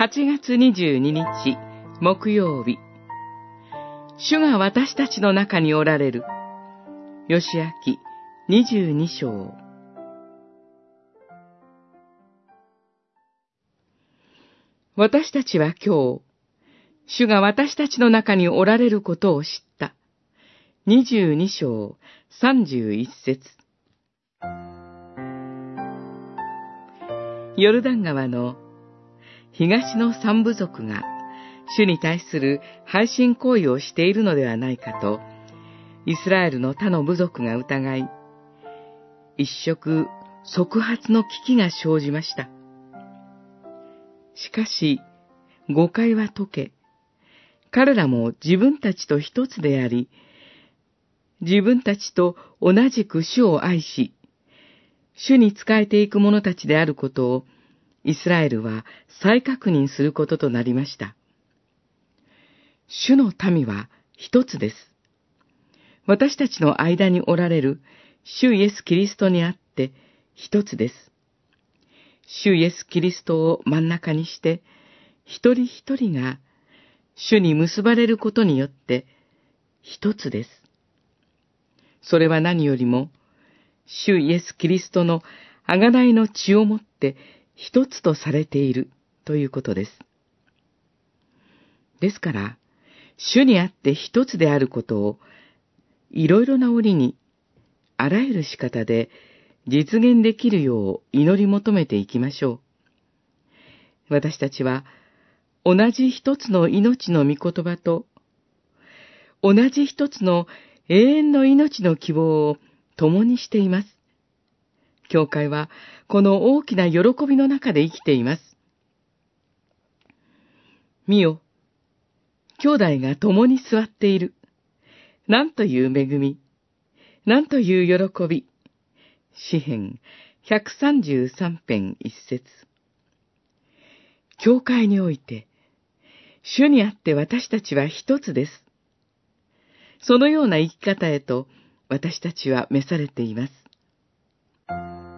8月22日木曜日。主が私たちの中におられる。吉明22章。私たちは今日、主が私たちの中におられることを知った。22章31節。ヨルダン川の東の三部族が主に対する配信行為をしているのではないかと、イスラエルの他の部族が疑い、一触即発の危機が生じました。しかし、誤解は解け、彼らも自分たちと一つであり、自分たちと同じく主を愛し、主に仕えていく者たちであることを、イスラエルは再確認することとなりました。主の民は一つです。私たちの間におられる主イエス・キリストにあって一つです。主イエス・キリストを真ん中にして、一人一人が主に結ばれることによって一つです。それは何よりも、主イエス・キリストの贖いの血をもって一つとされているということです。ですから、主にあって一つであることを、いろいろな折に、あらゆる仕方で実現できるよう祈り求めていきましょう。私たちは、同じ一つの命の御言葉と、同じ一つの永遠の命の希望を共にしています。教会はこの大きな喜びの中で生きています。見よ、兄弟が共に座っている。なんという恵み。なんという喜び。詩編133編一節。教会において、主にあって私たちは一つです。そのような生き方へと私たちは召されています。Thank you.